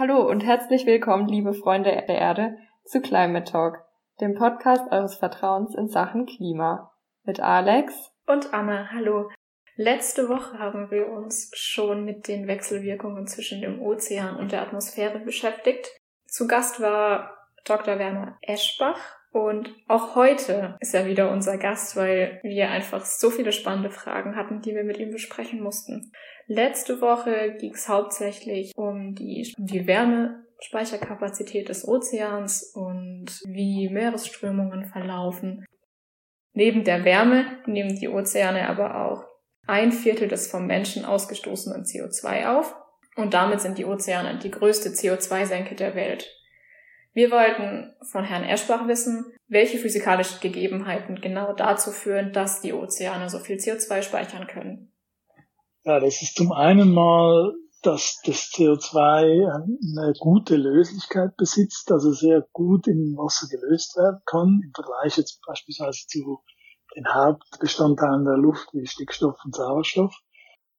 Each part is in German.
Hallo und herzlich willkommen, liebe Freunde der Erde, zu Climate Talk, dem Podcast eures Vertrauens in Sachen Klima. Mit Alex und Anna. Hallo. Letzte Woche haben wir uns schon mit den Wechselwirkungen zwischen dem Ozean und der Atmosphäre beschäftigt. Zu Gast war Dr. Werner Eschbach und auch heute ist er wieder unser Gast, weil wir einfach so viele spannende Fragen hatten, die wir mit ihm besprechen mussten. Letzte Woche ging es hauptsächlich um die, um die Wärmespeicherkapazität des Ozeans und wie Meeresströmungen verlaufen. Neben der Wärme nehmen die Ozeane aber auch ein Viertel des vom Menschen ausgestoßenen CO2 auf und damit sind die Ozeane die größte CO2-Senke der Welt. Wir wollten von Herrn Eschbach wissen, welche physikalischen Gegebenheiten genau dazu führen, dass die Ozeane so viel CO2 speichern können. Ja, das ist zum einen mal, dass das CO2 eine gute Löslichkeit besitzt, also sehr gut im Wasser gelöst werden kann, im Vergleich jetzt beispielsweise zu den Hauptbestandteilen der Luft wie Stickstoff und Sauerstoff.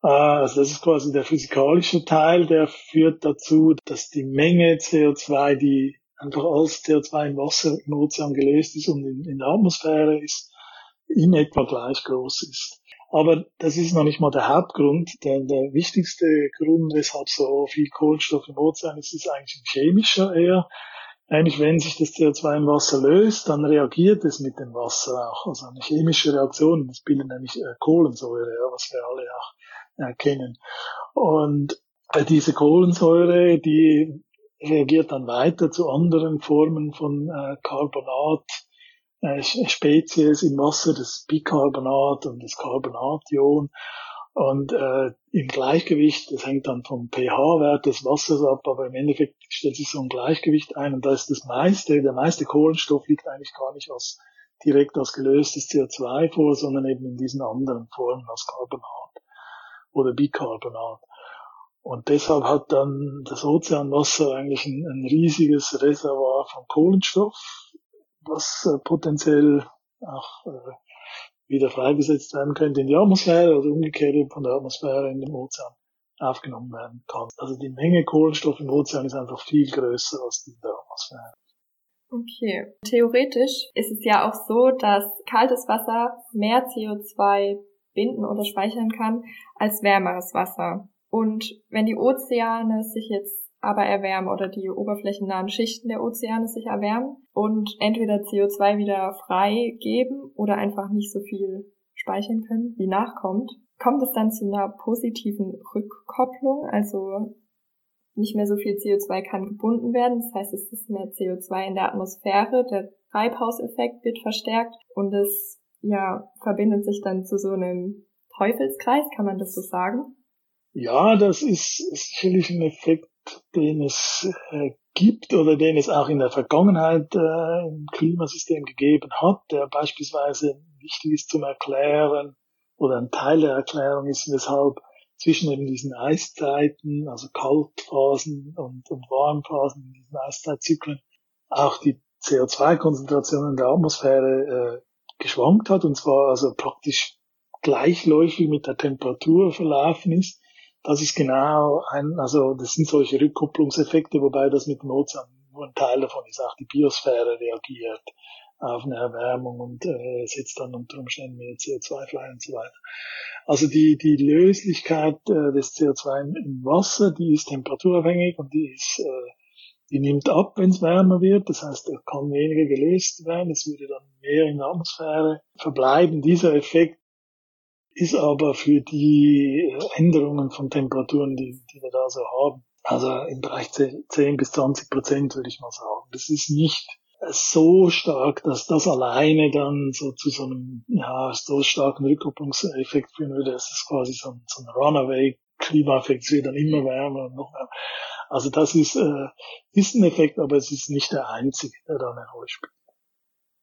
Äh, also das ist quasi der physikalische Teil, der führt dazu, dass die Menge CO2, die einfach als CO2 im Wasser im Ozean gelöst ist und in, in der Atmosphäre ist, in etwa gleich groß ist. Aber das ist noch nicht mal der Hauptgrund. Der, der wichtigste Grund, weshalb so viel Kohlenstoff im Ozean ist, ist eigentlich ein chemischer eher. Eigentlich, wenn sich das CO2 im Wasser löst, dann reagiert es mit dem Wasser auch. Also eine chemische Reaktion, das bildet nämlich äh, Kohlensäure, ja, was wir alle auch erkennen. Und äh, diese Kohlensäure, die reagiert dann weiter zu anderen Formen von äh, Carbonat, äh, Spezies im Wasser, das Bicarbonat und das Carbonation. Und äh, im Gleichgewicht, das hängt dann vom pH-Wert des Wassers ab, aber im Endeffekt stellt sich so ein Gleichgewicht ein und da ist das meiste, der meiste Kohlenstoff liegt eigentlich gar nicht aus, direkt aus gelöstes CO2 vor, sondern eben in diesen anderen Formen aus Carbonat oder Bicarbonat. Und deshalb hat dann das Ozeanwasser eigentlich ein, ein riesiges Reservoir von Kohlenstoff, was äh, potenziell auch äh, wieder freigesetzt werden könnte in die Atmosphäre oder umgekehrt von der Atmosphäre in den Ozean aufgenommen werden kann. Also die Menge Kohlenstoff im Ozean ist einfach viel größer als die in der Atmosphäre. Okay. Theoretisch ist es ja auch so, dass kaltes Wasser mehr CO2 binden oder speichern kann als wärmeres Wasser. Und wenn die Ozeane sich jetzt aber erwärmen oder die oberflächennahen Schichten der Ozeane sich erwärmen und entweder CO2 wieder frei geben oder einfach nicht so viel speichern können, wie nachkommt, kommt es dann zu einer positiven Rückkopplung, also nicht mehr so viel CO2 kann gebunden werden, das heißt es ist mehr CO2 in der Atmosphäre, der Treibhauseffekt wird verstärkt und es ja verbindet sich dann zu so einem Teufelskreis, kann man das so sagen? Ja, das ist sicherlich ein Effekt, den es äh, gibt oder den es auch in der Vergangenheit äh, im Klimasystem gegeben hat, der beispielsweise wichtig ist zum Erklären oder ein Teil der Erklärung ist, weshalb zwischen eben diesen Eiszeiten, also Kaltphasen und, und Warmphasen in diesen Eiszeitzyklen, auch die CO2-Konzentration in der Atmosphäre äh, geschwankt hat und zwar also praktisch gleichläufig mit der Temperatur verlaufen ist das ist genau ein, also das sind solche Rückkopplungseffekte, wobei das mit Ozean nur ein Teil davon ist. Auch die Biosphäre reagiert auf eine Erwärmung und äh, setzt dann unter Umständen mehr CO2 frei und so weiter. Also die, die Löslichkeit äh, des CO2 im Wasser, die ist temperaturabhängig und die ist, äh, die nimmt ab, wenn es wärmer wird. Das heißt, er kann weniger gelöst werden, es würde dann mehr in der Atmosphäre verbleiben. Dieser Effekt ist aber für die Änderungen von Temperaturen, die, die wir da so haben, also im Bereich 10 bis 20 Prozent würde ich mal sagen. Das ist nicht so stark, dass das alleine dann so zu so einem ja, so starken Rückkopplungseffekt führen würde. Das ist quasi so ein, so ein Runaway-Klimaeffekt, es wird dann immer wärmer und noch wärmer. Also das ist, äh, ist ein Effekt, aber es ist nicht der einzige, der da eine Rolle spielt.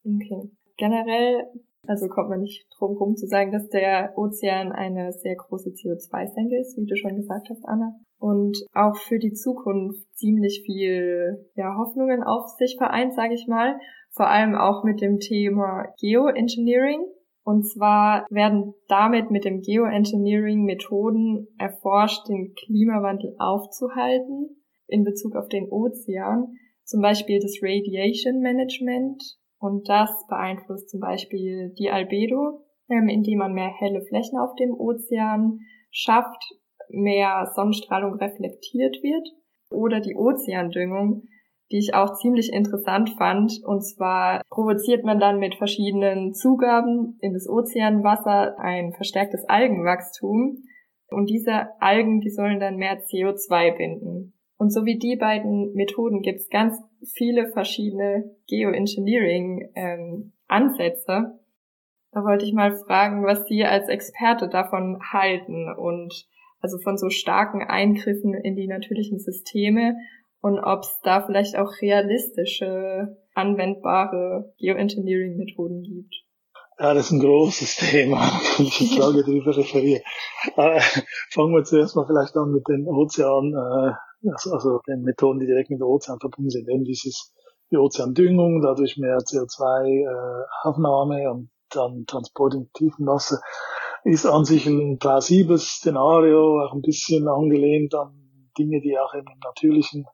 Okay. Generell also kommt man nicht drum herum zu sagen, dass der Ozean eine sehr große CO2-Senke ist, wie du schon gesagt hast, Anna. Und auch für die Zukunft ziemlich viel ja, Hoffnungen auf sich vereint, sage ich mal. Vor allem auch mit dem Thema Geoengineering. Und zwar werden damit mit dem Geoengineering Methoden erforscht, den Klimawandel aufzuhalten in Bezug auf den Ozean, zum Beispiel das Radiation Management und das beeinflusst zum Beispiel die Albedo, ähm, indem man mehr helle Flächen auf dem Ozean schafft, mehr Sonnenstrahlung reflektiert wird oder die Ozeandüngung, die ich auch ziemlich interessant fand. Und zwar provoziert man dann mit verschiedenen Zugaben in das Ozeanwasser ein verstärktes Algenwachstum. Und diese Algen, die sollen dann mehr CO2 binden. Und so wie die beiden Methoden gibt es ganz viele verschiedene Geoengineering-Ansätze. Ähm, da wollte ich mal fragen, was Sie als Experte davon halten und also von so starken Eingriffen in die natürlichen Systeme und ob es da vielleicht auch realistische, anwendbare Geoengineering-Methoden gibt. Ja, das ist ein großes Thema, kann ich jetzt lange drüber referieren. Äh, fangen wir zuerst mal vielleicht an mit den Ozean, äh, also, also den Methoden, die direkt mit dem Ozean verbunden sind. Eben dieses die Ozeandüngung, dadurch mehr CO2-Aufnahme äh, und dann Transport in tiefen Wasser, ist an sich ein plausibles Szenario, auch ein bisschen angelehnt an Dinge, die auch im natürlichen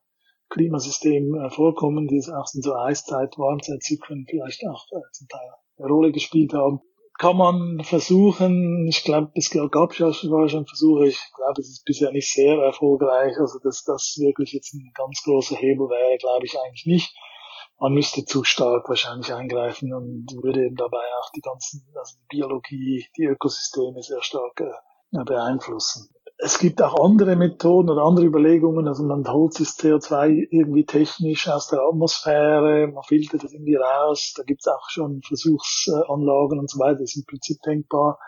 Klimasystem äh, vorkommen, die auch in so Eiszeit, Warmzeitzyklen vielleicht auch äh, zum Teil eine Rolle gespielt haben. Kann man versuchen, ich glaube, es gab schon Versuche, ich glaube, es ist bisher nicht sehr erfolgreich, also dass das wirklich jetzt ein ganz großer Hebel wäre, glaube ich eigentlich nicht. Man müsste zu stark wahrscheinlich eingreifen und würde eben dabei auch die ganzen, also die Biologie, die Ökosysteme sehr stark äh, beeinflussen es gibt auch andere Methoden oder andere Überlegungen. Also man holt das CO2 irgendwie technisch aus der Atmosphäre, man filtert das irgendwie raus. Da gibt es auch schon Versuchsanlagen und so weiter. Das ist im Prinzip denkbar.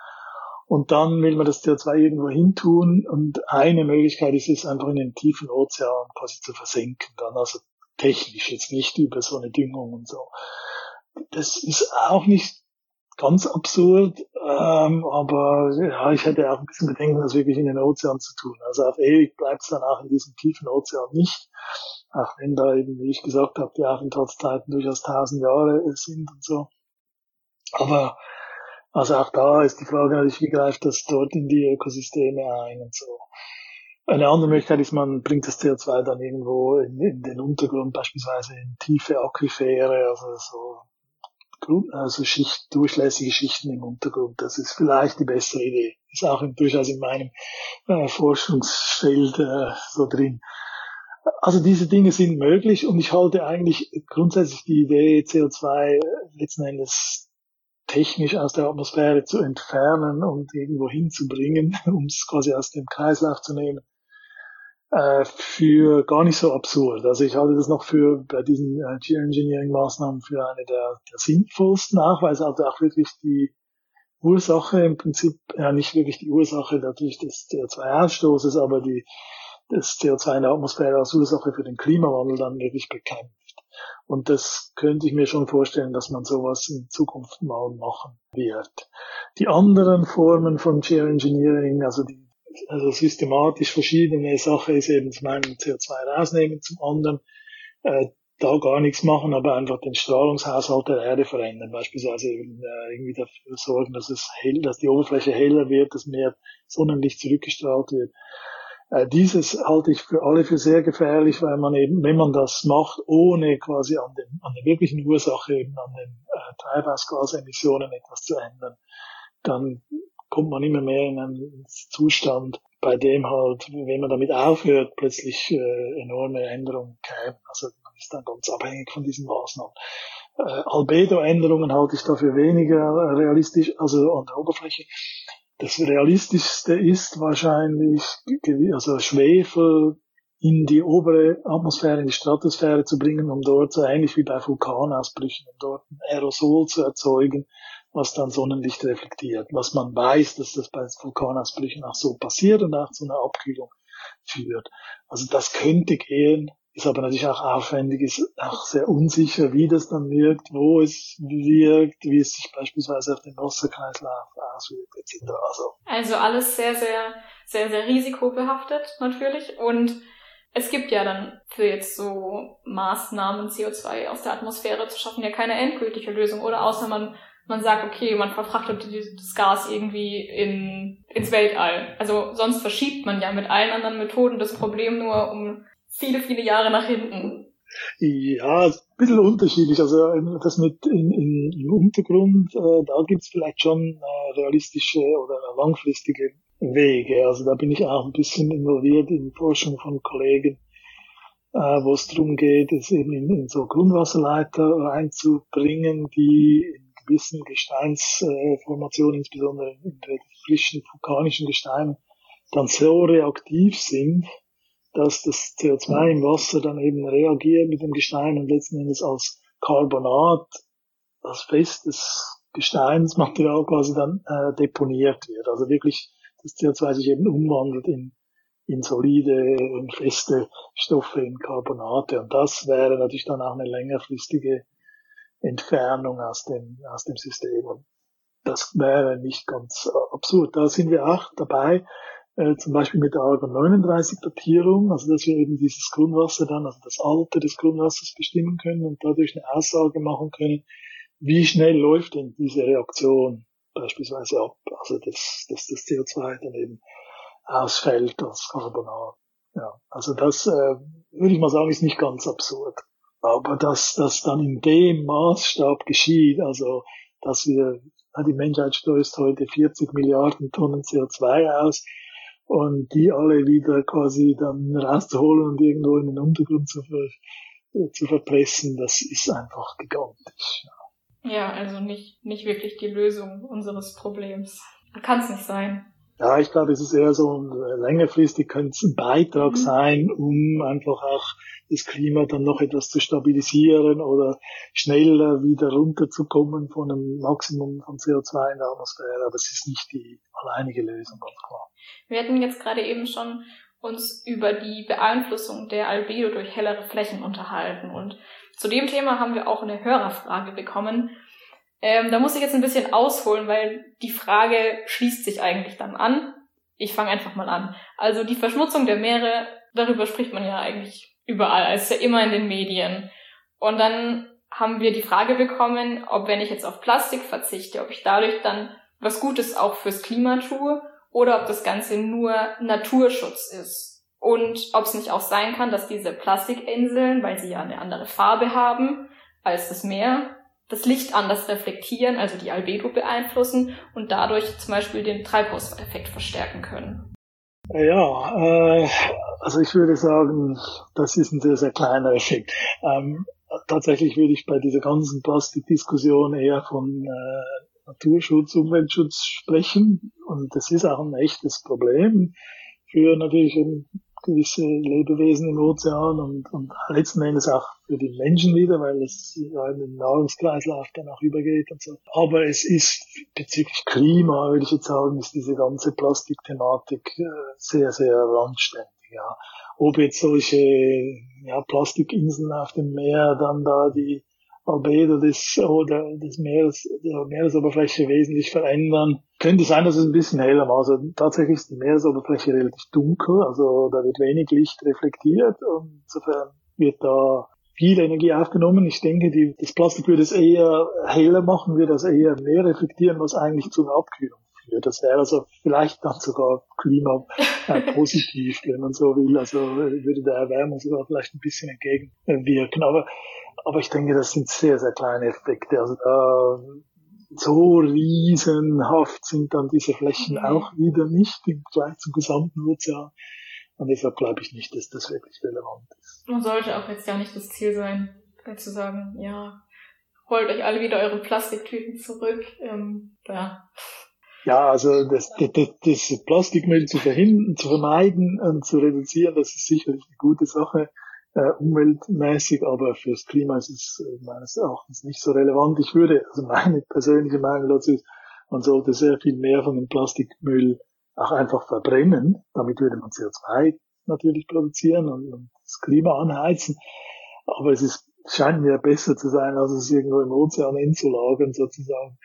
Und dann will man das CO2 irgendwo hintun. Und eine Möglichkeit ist es einfach in den tiefen Ozean quasi zu versenken. Dann also technisch, jetzt nicht über so eine Düngung und so. Das ist auch nicht ganz absurd, ähm, aber ja, ich hätte auch ein bisschen Bedenken, das wirklich in den Ozean zu tun. Also auf ewig bleibt es dann auch in diesem tiefen Ozean nicht, auch wenn da eben, wie ich gesagt habe, die Aufenthaltszeiten durchaus tausend Jahre sind und so. Aber also auch da ist die Frage natürlich, wie greift das dort in die Ökosysteme ein und so. Eine andere Möglichkeit ist, man bringt das CO2 dann irgendwo in, in den Untergrund, beispielsweise in tiefe Aquifere, also so also Schicht, durchlässige Schichten im Untergrund. Das ist vielleicht die bessere Idee. Ist auch in, durchaus in meinem äh, Forschungsfeld äh, so drin. Also diese Dinge sind möglich und ich halte eigentlich grundsätzlich die Idee, CO2 letzten Endes technisch aus der Atmosphäre zu entfernen und irgendwo hinzubringen, um es quasi aus dem Kreislauf zu nehmen, äh, für gar nicht so absurd. Also ich halte das noch für bei diesen äh, Geoengineering-Maßnahmen für eine der, der sinnvollsten es also auch wirklich die Ursache im Prinzip, ja nicht wirklich die Ursache natürlich des CO2-Ausstoßes, aber die, das CO2 in der Atmosphäre als Ursache für den Klimawandel dann wirklich bekämpft. Und das könnte ich mir schon vorstellen, dass man sowas in Zukunft mal machen wird. Die anderen Formen von Geoengineering, also die also systematisch verschiedene Sachen ist eben zum einen CO2 rausnehmen, zum anderen äh, da gar nichts machen, aber einfach den Strahlungshaushalt der Erde verändern. Beispielsweise eben äh, irgendwie dafür sorgen, dass es hell, dass die Oberfläche heller wird, dass mehr Sonnenlicht zurückgestrahlt wird. Äh, dieses halte ich für alle für sehr gefährlich, weil man eben, wenn man das macht, ohne quasi an, den, an der wirklichen Ursache, eben an den äh, Treibhausgasemissionen etwas zu ändern, dann kommt man immer mehr in einen Zustand, bei dem halt, wenn man damit aufhört, plötzlich äh, enorme Änderungen kämen. Also man ist dann ganz abhängig von diesen Maßnahmen. Äh, Albedo-Änderungen halte ich dafür weniger realistisch, also an der Oberfläche. Das realistischste ist wahrscheinlich, also Schwefel in die obere Atmosphäre, in die Stratosphäre zu bringen, um dort so ähnlich wie bei Vulkanausbrüchen, um dort ein Aerosol zu erzeugen, was dann Sonnenlicht reflektiert. Was man weiß, dass das bei Vulkanausbrüchen auch so passiert und auch zu einer Abkühlung führt. Also das könnte gehen, ist aber natürlich auch aufwendig, ist auch sehr unsicher, wie das dann wirkt, wo es wirkt, wie es sich beispielsweise auf den Wasserkreislauf auswirkt, etc. Also, also alles sehr, sehr, sehr, sehr risikobehaftet natürlich und es gibt ja dann für jetzt so Maßnahmen, CO2 aus der Atmosphäre zu schaffen, ja keine endgültige Lösung. Oder außer man man sagt, okay, man verfrachtet das Gas irgendwie in, ins Weltall. Also sonst verschiebt man ja mit allen anderen Methoden das Problem nur um viele, viele Jahre nach hinten. Ja, ein bisschen unterschiedlich. Also ähm, das mit in, in, im Untergrund, äh, da gibt's vielleicht schon äh, realistische oder langfristige Wege. Also da bin ich auch ein bisschen involviert in Forschung von Kollegen, äh, wo es darum geht, es eben in, in so Grundwasserleiter reinzubringen, die gewissen Gesteinsformationen, insbesondere in frischen vulkanischen Gesteinen, dann so reaktiv sind, dass das CO2 im Wasser dann eben reagiert mit dem Gestein und letzten Endes als Carbonat, als festes Gesteinsmaterial quasi dann äh, deponiert wird. Also wirklich das CO2 sich eben umwandelt in, in solide und feste Stoffe, in Carbonate. Und das wäre natürlich dann auch eine längerfristige Entfernung aus dem, aus dem System. Und das wäre nicht ganz absurd. Da sind wir auch dabei, äh, zum Beispiel mit der Argon 39 Datierung, also dass wir eben dieses Grundwasser dann, also das Alter des Grundwassers bestimmen können und dadurch eine Aussage machen können, wie schnell läuft denn diese Reaktion beispielsweise ab, also dass, dass das CO2 dann eben ausfällt als Carbonat. Ja, also das äh, würde ich mal sagen, ist nicht ganz absurd. Aber dass das dann in dem Maßstab geschieht, also dass wir, die Menschheit stößt heute 40 Milliarden Tonnen CO2 aus, und die alle wieder quasi dann rauszuholen und irgendwo in den Untergrund zu, ver, zu verpressen, das ist einfach gigantisch. Ja. also nicht, nicht wirklich die Lösung unseres Problems. Kann es nicht sein. Ja, ich glaube, es ist eher so ein, längerfristig könnte es ein Beitrag mhm. sein, um einfach auch das Klima dann noch etwas zu stabilisieren oder schneller wieder runterzukommen von einem Maximum von CO2 in der Atmosphäre. Aber es ist nicht die alleinige Lösung, ganz klar. Wir hatten jetzt gerade eben schon uns über die Beeinflussung der Albedo durch hellere Flächen unterhalten und zu dem Thema haben wir auch eine Hörerfrage bekommen. Ähm, da muss ich jetzt ein bisschen ausholen, weil die Frage schließt sich eigentlich dann an. Ich fange einfach mal an. Also die Verschmutzung der Meere, darüber spricht man ja eigentlich überall, also ja immer in den Medien. Und dann haben wir die Frage bekommen, ob wenn ich jetzt auf Plastik verzichte, ob ich dadurch dann was Gutes auch fürs Klima tue oder ob das Ganze nur Naturschutz ist. Und ob es nicht auch sein kann, dass diese Plastikinseln, weil sie ja eine andere Farbe haben als das Meer, das Licht anders reflektieren, also die Albedo beeinflussen und dadurch zum Beispiel den Treibhauseffekt verstärken können. Ja, äh, also ich würde sagen, das ist ein sehr, sehr kleiner Effekt. Ähm, tatsächlich würde ich bei dieser ganzen Plastikdiskussion eher von äh, Naturschutz, Umweltschutz sprechen. Und das ist auch ein echtes Problem für natürlich gewisse Lebewesen im Ozean und, und letzten Endes auch für die Menschen wieder, weil es ja in den Nahrungskreislauf dann auch übergeht und so. Aber es ist bezüglich Klima, würde ich jetzt sagen, ist diese ganze Plastikthematik äh, sehr, sehr randständig. Ja. Ob jetzt solche ja, Plastikinseln auf dem Meer dann da die Albedo des, oder des Meeres, der Meeresoberfläche wesentlich verändern. Könnte sein, dass es ein bisschen heller war. Also tatsächlich ist die Meeresoberfläche relativ dunkel, also da wird wenig Licht reflektiert und insofern wird da viel Energie aufgenommen. Ich denke, die, das Plastik würde es eher heller machen, würde es eher mehr reflektieren, was eigentlich zu einer Abkühlung führt. Das wäre also vielleicht dann sogar klimapositiv, wenn man so will. Also würde der Erwärmung sogar vielleicht ein bisschen entgegenwirken. Aber aber ich denke, das sind sehr, sehr kleine Effekte. Also da, so riesenhaft sind dann diese Flächen mhm. auch wieder nicht im Vergleich zum gesamten Ozean. Und deshalb glaube ich nicht, dass das wirklich relevant ist. Und sollte auch jetzt ja nicht das Ziel sein, zu sagen, ja, holt euch alle wieder eure Plastiktüten zurück. Ähm, ja. ja, also das, das, das Plastikmüll zu verhindern, zu vermeiden und zu reduzieren, das ist sicherlich eine gute Sache äh, umweltmäßig, aber fürs Klima ist es äh, meines Erachtens nicht so relevant. Ich würde, also meine persönliche Meinung dazu ist, man sollte sehr viel mehr von dem Plastikmüll auch einfach verbrennen. Damit würde man CO2 natürlich produzieren und, und das Klima anheizen. Aber es ist, scheint mir besser zu sein, als es irgendwo im Ozean einzulagern sozusagen.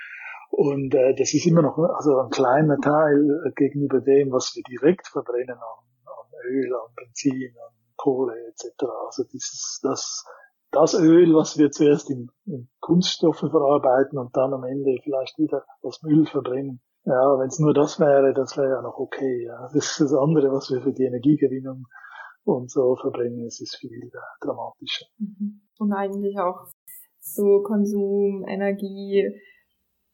Und äh, das ist immer noch also ein kleiner Teil äh, gegenüber dem, was wir direkt verbrennen an, an Öl, an Benzin, an Kohle etc. Also dieses, das, das Öl, was wir zuerst in, in Kunststoffe verarbeiten und dann am Ende vielleicht wieder als Müll verbrennen. Ja, wenn es nur das wäre, das wäre ja noch okay. Ja. Das das andere, was wir für die Energiegewinnung und so verbringen, es ist viel dramatischer. Mhm. Und eigentlich auch so Konsum, Energie,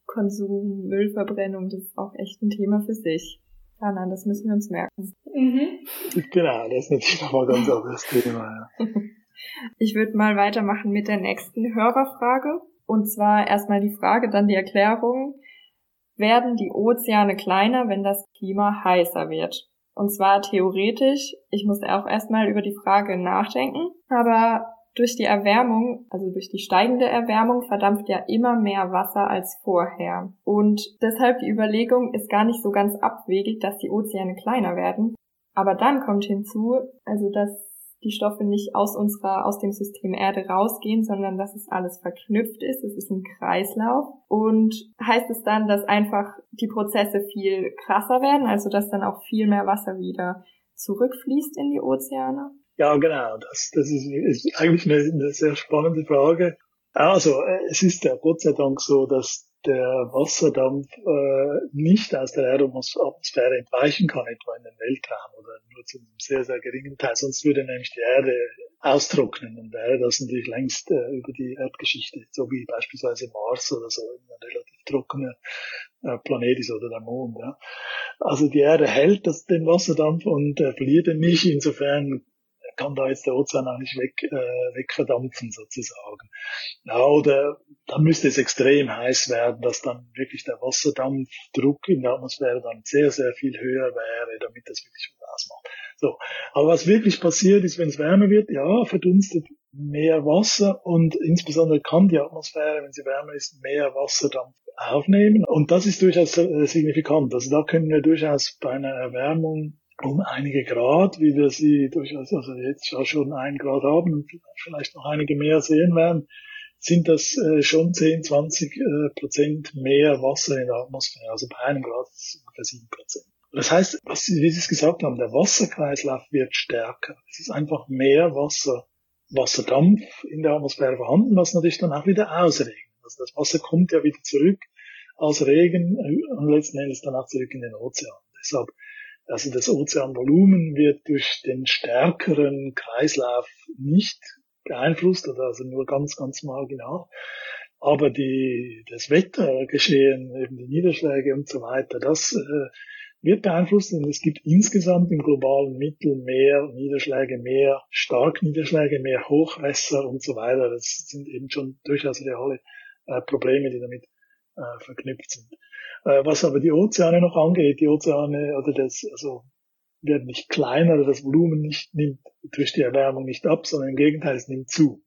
Konsum, Müllverbrennung, das ist auch echt ein Thema für sich. Ja, nein, das müssen wir uns merken. Mhm. Genau, das ist natürlich nochmal ein ganz anderes Thema. Ja. Ich würde mal weitermachen mit der nächsten Hörerfrage. Und zwar erstmal die Frage, dann die Erklärung. Werden die Ozeane kleiner, wenn das Klima heißer wird? Und zwar theoretisch, ich musste auch erstmal über die Frage nachdenken, aber durch die Erwärmung, also durch die steigende Erwärmung, verdampft ja immer mehr Wasser als vorher. Und deshalb die Überlegung ist gar nicht so ganz abwegig, dass die Ozeane kleiner werden. Aber dann kommt hinzu, also dass die Stoffe nicht aus unserer, aus dem System Erde rausgehen, sondern dass es alles verknüpft ist. Es ist ein Kreislauf. Und heißt es dann, dass einfach die Prozesse viel krasser werden, also dass dann auch viel mehr Wasser wieder zurückfließt in die Ozeane? Ja, genau. Das, das ist, ist eigentlich eine, eine sehr spannende Frage. Also, äh, es ist ja Gott sei Dank so, dass der Wasserdampf äh, nicht aus der Erdatmosphäre entweichen kann, etwa in den Weltraum oder nur zu einem sehr, sehr geringen Teil. Sonst würde nämlich die Erde austrocknen und wäre das natürlich längst äh, über die Erdgeschichte, so wie beispielsweise Mars oder so, ein relativ trockener äh, Planet ist oder der Mond. Ja. Also die Erde hält das, den Wasserdampf und äh, verliert ihn nicht. Insofern kann da jetzt der Ozean auch nicht weg, äh, wegverdampfen sozusagen. Ja, oder dann müsste es extrem heiß werden, dass dann wirklich der Wasserdampfdruck in der Atmosphäre dann sehr, sehr viel höher wäre, damit das wirklich was ausmacht. So. Aber was wirklich passiert ist, wenn es wärmer wird, ja, verdunstet mehr Wasser und insbesondere kann die Atmosphäre, wenn sie wärmer ist, mehr Wasserdampf aufnehmen. Und das ist durchaus äh, signifikant. Also da können wir durchaus bei einer Erwärmung um einige Grad, wie wir sie durchaus, also jetzt schon ein Grad haben und vielleicht noch einige mehr sehen werden, sind das äh, schon 10, 20 äh, Prozent mehr Wasser in der Atmosphäre. Also bei einem Grad ist es ungefähr 7 Prozent. Das heißt, was wie Sie es gesagt haben, der Wasserkreislauf wird stärker. Es ist einfach mehr Wasser, Wasserdampf in der Atmosphäre vorhanden, was natürlich dann auch wieder ausregnet. Also das Wasser kommt ja wieder zurück als Regen äh, und letzten Endes dann auch zurück in den Ozean. Deshalb also das Ozeanvolumen wird durch den stärkeren Kreislauf nicht beeinflusst oder also nur ganz, ganz marginal. Aber die, das Wettergeschehen, eben die Niederschläge und so weiter, das äh, wird beeinflusst und es gibt insgesamt im globalen Mittel mehr Niederschläge, mehr Starkniederschläge, mehr Hochwässer und so weiter. Das sind eben schon durchaus reale äh, Probleme, die damit äh, verknüpft sind. Äh, was aber die Ozeane noch angeht, die Ozeane oder das, also werden nicht kleiner oder das Volumen nicht nimmt durch die Erwärmung nicht ab, sondern im Gegenteil, es nimmt zu.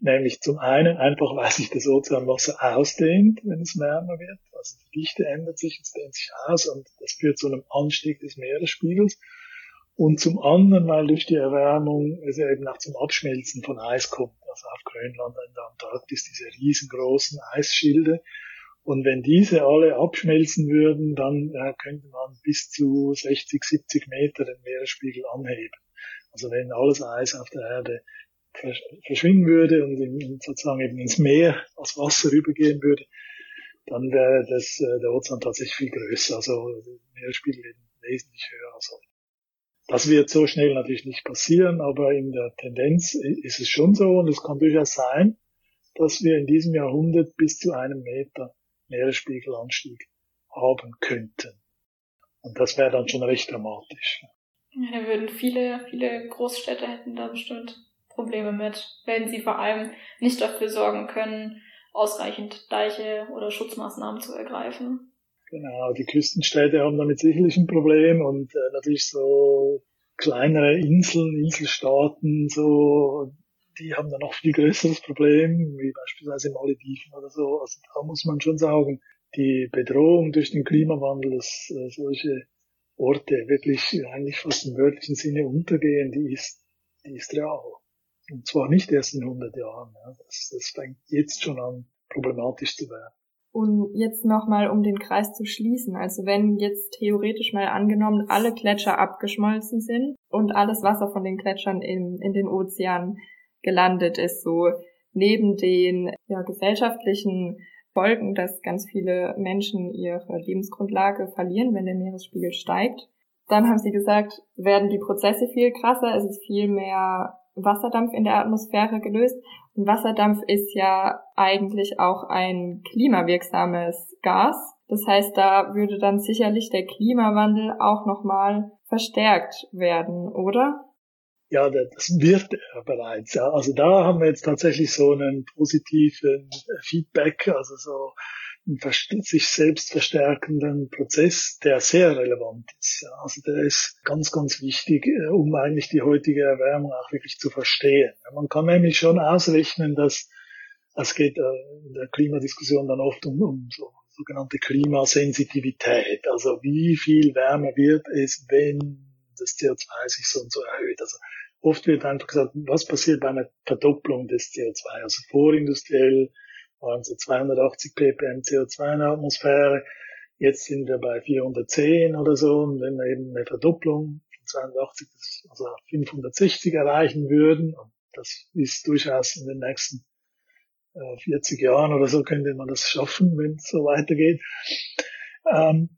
Nämlich zum einen einfach, weil sich das Ozeanwasser ausdehnt, wenn es wärmer wird. Also die Dichte ändert sich, es dehnt sich aus und das führt zu einem Anstieg des Meeresspiegels. Und zum anderen, weil durch die Erwärmung es eben auch zum Abschmelzen von Eis kommt. Also auf Grönland und der Antarktis diese riesengroßen Eisschilde, und wenn diese alle abschmelzen würden, dann äh, könnte man bis zu 60, 70 Meter den Meeresspiegel anheben. Also wenn alles Eis auf der Erde verschwinden würde und in, sozusagen eben ins Meer als Wasser rübergehen würde, dann wäre das, äh, der Ozean tatsächlich viel größer, also der Meeresspiegel eben wesentlich höher als heute. Das wird so schnell natürlich nicht passieren, aber in der Tendenz ist es schon so und es kann durchaus sein, dass wir in diesem Jahrhundert bis zu einem Meter Meeresspiegelanstieg haben könnten. Und das wäre dann schon recht dramatisch. Ja, da würden viele, viele Großstädte hätten da bestimmt Probleme mit, wenn sie vor allem nicht dafür sorgen können, ausreichend Deiche oder Schutzmaßnahmen zu ergreifen. Genau, die Küstenstädte haben damit sicherlich ein Problem und äh, natürlich so kleinere Inseln, Inselstaaten, so die haben dann noch viel größeres Problem, wie beispielsweise Malediven oder so. Also da muss man schon sagen, die Bedrohung durch den Klimawandel, dass äh, solche Orte wirklich eigentlich fast im wörtlichen Sinne untergehen, die ist, die ist real. Und zwar nicht erst in 100 Jahren. Ja. Das, das fängt jetzt schon an, problematisch zu werden. Und jetzt nochmal, um den Kreis zu schließen. Also wenn jetzt theoretisch mal angenommen alle Gletscher abgeschmolzen sind und alles Wasser von den Gletschern in, in den Ozean gelandet ist, so neben den ja, gesellschaftlichen Folgen, dass ganz viele Menschen ihre Lebensgrundlage verlieren, wenn der Meeresspiegel steigt. Dann haben sie gesagt, werden die Prozesse viel krasser, es ist viel mehr Wasserdampf in der Atmosphäre gelöst. Und Wasserdampf ist ja eigentlich auch ein klimawirksames Gas. Das heißt, da würde dann sicherlich der Klimawandel auch nochmal verstärkt werden, oder? Ja, das wird er bereits. Ja. Also da haben wir jetzt tatsächlich so einen positiven Feedback, also so einen sich selbst verstärkenden Prozess, der sehr relevant ist. Ja. Also der ist ganz, ganz wichtig, äh, um eigentlich die heutige Erwärmung auch wirklich zu verstehen. Man kann nämlich schon ausrechnen, dass es geht äh, in der Klimadiskussion dann oft um, um so sogenannte Klimasensitivität. Also wie viel wärmer wird es, wenn das CO2 sich so und so erhöht. Also oft wird einfach gesagt, was passiert bei einer Verdopplung des CO2? Also vorindustriell waren so 280 ppm CO2 in der Atmosphäre. Jetzt sind wir bei 410 oder so. Und wenn wir eben eine Verdopplung von 280, also 560 erreichen würden, und das ist durchaus in den nächsten 40 äh, Jahren oder so könnte man das schaffen, wenn es so weitergeht. Ähm,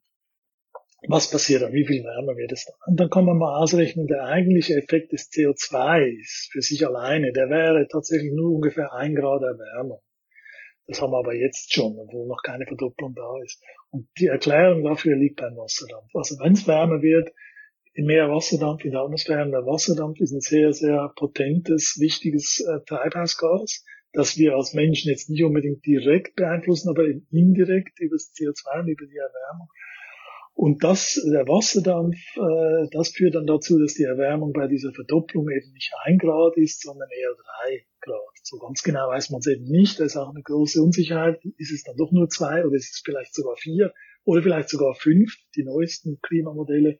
was passiert dann? Wie viel wärmer wird es dann? Und dann kann man mal ausrechnen, der eigentliche Effekt des CO2 für sich alleine, der wäre tatsächlich nur ungefähr ein Grad Erwärmung. Das haben wir aber jetzt schon, obwohl noch keine Verdopplung da ist. Und die Erklärung dafür liegt beim Wasserdampf. Also wenn es wärmer wird, mehr Wasserdampf in der Atmosphäre. Der Wasserdampf ist ein sehr, sehr potentes, wichtiges äh, Treibhausgas das wir als Menschen jetzt nicht unbedingt direkt beeinflussen, aber indirekt über das CO2 und über die Erwärmung. Und das, der Wasserdampf, äh, das führt dann dazu, dass die Erwärmung bei dieser Verdopplung eben nicht ein Grad ist, sondern eher drei Grad. So ganz genau weiß man es eben nicht. Da ist auch eine große Unsicherheit. Ist es dann doch nur zwei oder ist es vielleicht sogar vier oder vielleicht sogar fünf? Die neuesten Klimamodelle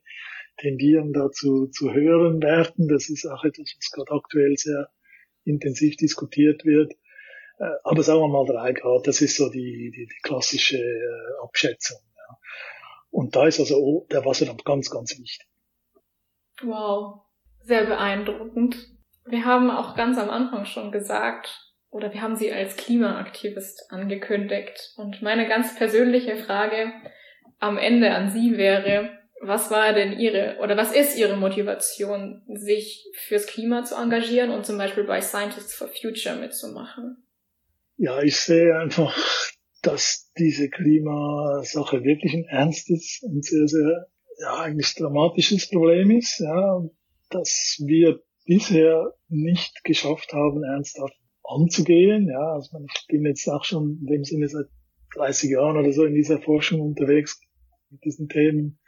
tendieren dazu zu höheren Werten. Das ist auch etwas, was gerade aktuell sehr intensiv diskutiert wird. Äh, aber sagen wir mal drei Grad, das ist so die, die, die klassische äh, Abschätzung. Ja. Und da ist also der Wasserdampf ganz, ganz wichtig. Wow, sehr beeindruckend. Wir haben auch ganz am Anfang schon gesagt, oder wir haben sie als Klimaaktivist angekündigt. Und meine ganz persönliche Frage am Ende an Sie wäre, was war denn Ihre oder was ist Ihre Motivation, sich fürs Klima zu engagieren und zum Beispiel bei Scientists for Future mitzumachen? Ja, ich sehe einfach, dass diese Klimasache wirklich ein ernstes und sehr, sehr, ja, eigentlich dramatisches Problem ist, ja, dass wir bisher nicht geschafft haben, ernsthaft anzugehen, ja, also ich bin jetzt auch schon in dem Sinne seit 30 Jahren oder so in dieser Forschung unterwegs mit diesen Themen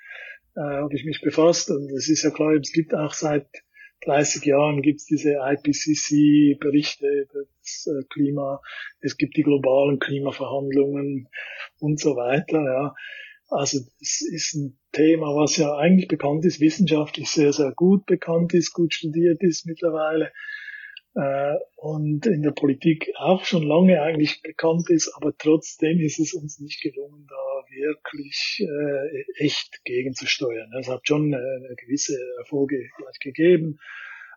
äh, habe ich mich befasst und es ist ja klar, es gibt auch seit 30 Jahren gibt es diese IPCC-Berichte über das äh, Klima, es gibt die globalen Klimaverhandlungen und so weiter. Ja. Also es ist ein Thema, was ja eigentlich bekannt ist, wissenschaftlich sehr, sehr gut bekannt ist, gut studiert ist mittlerweile äh, und in der Politik auch schon lange eigentlich bekannt ist, aber trotzdem ist es uns nicht gelungen, da wirklich äh, echt gegenzusteuern. Es hat schon äh, gewisse Erfolge gegeben,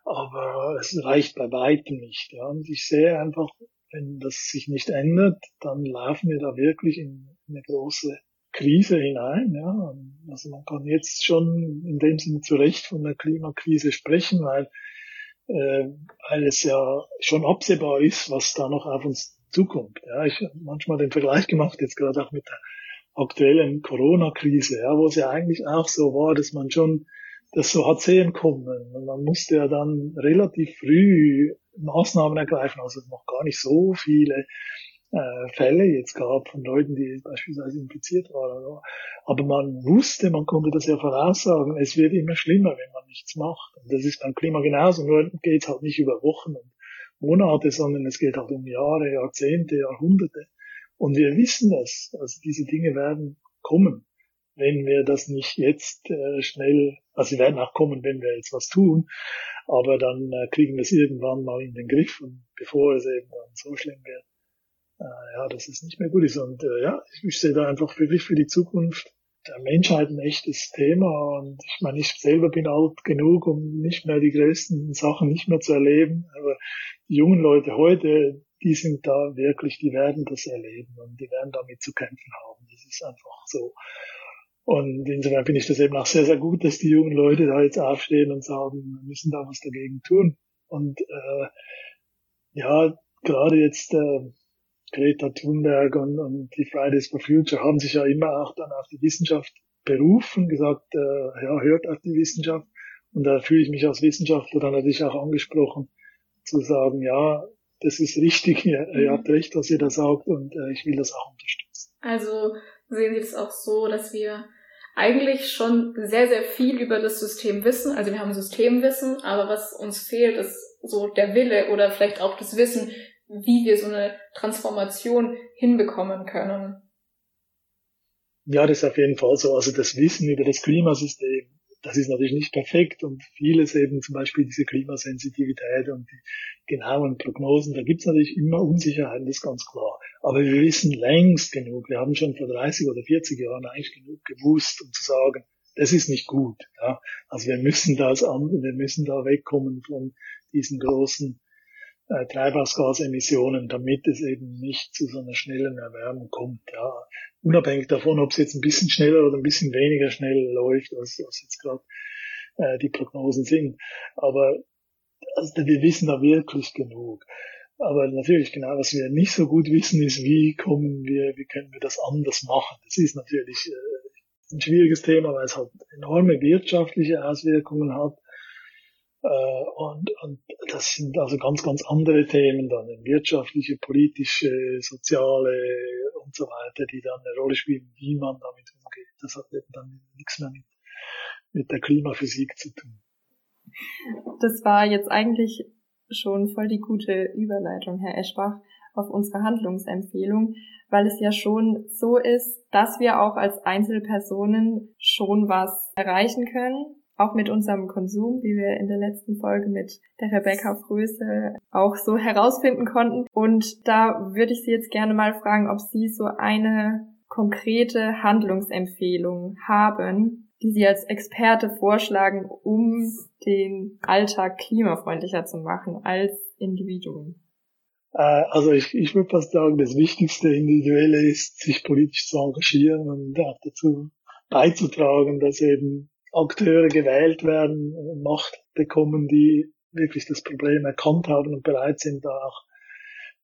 aber es reicht bei weitem nicht. Ja. Und ich sehe einfach, wenn das sich nicht ändert, dann laufen wir da wirklich in eine große Krise hinein. Ja. Also man kann jetzt schon in dem Sinne zu Recht von der Klimakrise sprechen, weil äh, weil es ja schon absehbar ist, was da noch auf uns zukommt. Ja, ich habe manchmal den Vergleich gemacht, jetzt gerade auch mit der aktuellen Corona-Krise, ja, wo es ja eigentlich auch so war, dass man schon das so hat sehen kommen. Und man musste ja dann relativ früh Maßnahmen ergreifen, also noch gar nicht so viele äh, Fälle jetzt gab von Leuten, die beispielsweise infiziert waren. Aber man wusste, man konnte das ja voraussagen, es wird immer schlimmer, wenn man nichts macht. Und das ist beim Klima genauso, nur geht es halt nicht über Wochen und Monate, sondern es geht halt um Jahre, Jahrzehnte, Jahrhunderte. Und wir wissen das. Also diese Dinge werden kommen, wenn wir das nicht jetzt äh, schnell, also sie werden auch kommen, wenn wir jetzt was tun, aber dann äh, kriegen wir es irgendwann mal in den Griff und bevor es eben dann so schlimm wird, äh, ja, dass es nicht mehr gut ist. Und äh, ja, ich sehe da einfach wirklich für die Zukunft der Menschheit ein echtes Thema. Und ich meine, ich selber bin alt genug, um nicht mehr die größten Sachen nicht mehr zu erleben. Aber die jungen Leute heute, die sind da wirklich, die werden das erleben und die werden damit zu kämpfen haben. Das ist einfach so. Und insofern finde ich das eben auch sehr, sehr gut, dass die jungen Leute da jetzt aufstehen und sagen, wir müssen da was dagegen tun. Und äh, ja, gerade jetzt äh, Greta Thunberg und, und die Fridays for Future haben sich ja immer auch dann auf die Wissenschaft berufen, gesagt, äh, ja, hört auf die Wissenschaft. Und da fühle ich mich als Wissenschaftler dann natürlich auch angesprochen, zu sagen, ja, das ist richtig, ihr, ihr habt recht, was ihr da sagt und äh, ich will das auch unterstützen. Also sehen Sie es auch so, dass wir eigentlich schon sehr, sehr viel über das System wissen. Also wir haben Systemwissen, aber was uns fehlt, ist so der Wille oder vielleicht auch das Wissen, wie wir so eine Transformation hinbekommen können. Ja, das ist auf jeden Fall so. Also das Wissen über das Klimasystem, das ist natürlich nicht perfekt und vieles eben zum Beispiel diese Klimasensitivität und die genauen Prognosen, da gibt es natürlich immer Unsicherheiten, das ist ganz klar. Aber wir wissen längst genug, wir haben schon vor 30 oder 40 Jahren eigentlich genug gewusst, um zu sagen, das ist nicht gut. Ja. Also wir müssen das an, wir müssen da wegkommen von diesen großen äh, Treibhausgasemissionen, damit es eben nicht zu so einer schnellen Erwärmung kommt. Ja. Unabhängig davon, ob es jetzt ein bisschen schneller oder ein bisschen weniger schnell läuft, als, als jetzt gerade äh, die Prognosen sind. Aber also, wir wissen da wirklich genug. Aber natürlich genau, was wir nicht so gut wissen, ist, wie kommen wir, wie können wir das anders machen. Das ist natürlich äh, ein schwieriges Thema, weil es halt enorme wirtschaftliche Auswirkungen hat und, und das sind also ganz, ganz andere Themen dann, wirtschaftliche, politische, soziale und so weiter, die dann eine Rolle spielen, wie man damit umgeht. Das hat eben dann nichts mehr mit, mit der Klimaphysik zu tun. Das war jetzt eigentlich schon voll die gute Überleitung, Herr Eschbach, auf unsere Handlungsempfehlung, weil es ja schon so ist, dass wir auch als Einzelpersonen schon was erreichen können auch mit unserem Konsum, wie wir in der letzten Folge mit der Rebecca Fröse auch so herausfinden konnten. Und da würde ich Sie jetzt gerne mal fragen, ob Sie so eine konkrete Handlungsempfehlung haben, die Sie als Experte vorschlagen, um den Alltag klimafreundlicher zu machen als Individuum. Äh, also ich, ich würde fast sagen, das wichtigste Individuelle ist, sich politisch zu engagieren und dazu beizutragen, dass eben Akteure gewählt werden, Macht bekommen, die wirklich das Problem erkannt haben und bereit sind, da auch,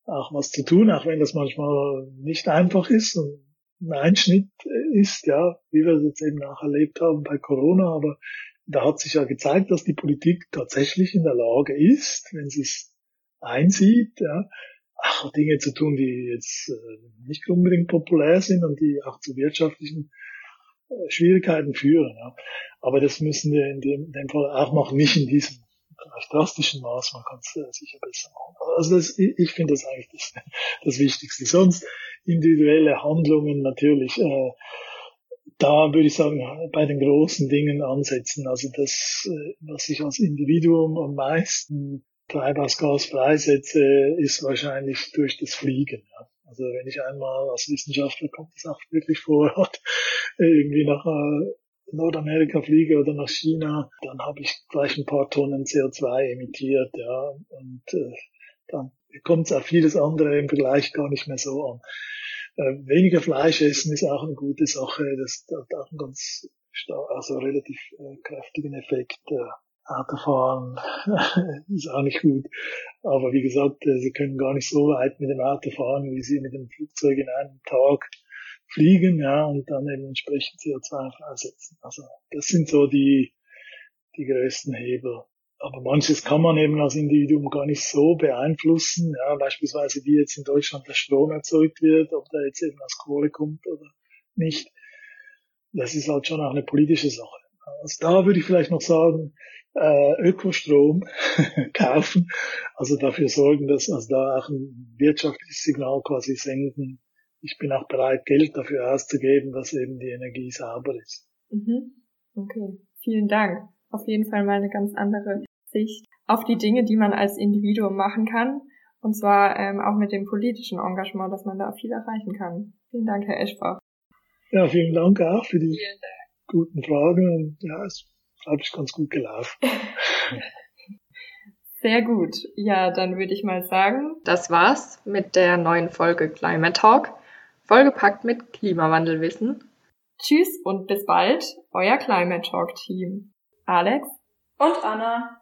auch was zu tun, auch wenn das manchmal nicht einfach ist und ein Einschnitt ist, ja, wie wir es jetzt eben auch erlebt haben bei Corona, aber da hat sich ja gezeigt, dass die Politik tatsächlich in der Lage ist, wenn sie es einsieht, ja, auch Dinge zu tun, die jetzt äh, nicht unbedingt populär sind und die auch zu wirtschaftlichen Schwierigkeiten führen. Ja. Aber das müssen wir in dem, in dem Fall auch machen, nicht in diesem drastischen Maß, man kann es äh, sicher besser machen. Also das, ich, ich finde das eigentlich das, das Wichtigste. Sonst individuelle Handlungen natürlich, äh, da würde ich sagen, bei den großen Dingen ansetzen. Also das, äh, was ich als Individuum am meisten Treibhausgas freisetze, ist wahrscheinlich durch das Fliegen. Ja. Also wenn ich einmal als Wissenschaftler kommt das auch wirklich vor, irgendwie nach äh, Nordamerika fliege oder nach China, dann habe ich gleich ein paar Tonnen CO2 emittiert, ja, und äh, dann kommt es auf vieles andere im Vergleich gar nicht mehr so an. Äh, weniger Fleisch essen ist auch eine gute Sache, das hat auch einen ganz also relativ äh, kräftigen Effekt. Äh, Autofahren ist auch nicht gut. Aber wie gesagt, äh, Sie können gar nicht so weit mit dem Auto fahren, wie Sie mit dem Flugzeug in einem Tag fliegen, ja, und dann eben entsprechend CO2 freisetzen. Also das sind so die, die größten Hebel. Aber manches kann man eben als Individuum gar nicht so beeinflussen, ja, beispielsweise wie jetzt in Deutschland der Strom erzeugt wird, ob der jetzt eben aus Kohle kommt oder nicht. Das ist halt schon auch eine politische Sache. Also da würde ich vielleicht noch sagen, äh, Ökostrom kaufen, also dafür sorgen, dass also da auch ein wirtschaftliches Signal quasi senden. Ich bin auch bereit, Geld dafür auszugeben, dass eben die Energie sauber ist. Mhm. Okay, vielen Dank. Auf jeden Fall mal eine ganz andere Sicht auf die Dinge, die man als Individuum machen kann. Und zwar ähm, auch mit dem politischen Engagement, dass man da viel erreichen kann. Vielen Dank, Herr Eschbach. Ja, vielen Dank auch für die guten Fragen. Und ja, es glaube ich, ganz gut gelaufen. Sehr gut. Ja, dann würde ich mal sagen, das war's mit der neuen Folge Climate Talk, vollgepackt mit Klimawandelwissen. Tschüss und bis bald, euer Climate Talk Team. Alex und Anna.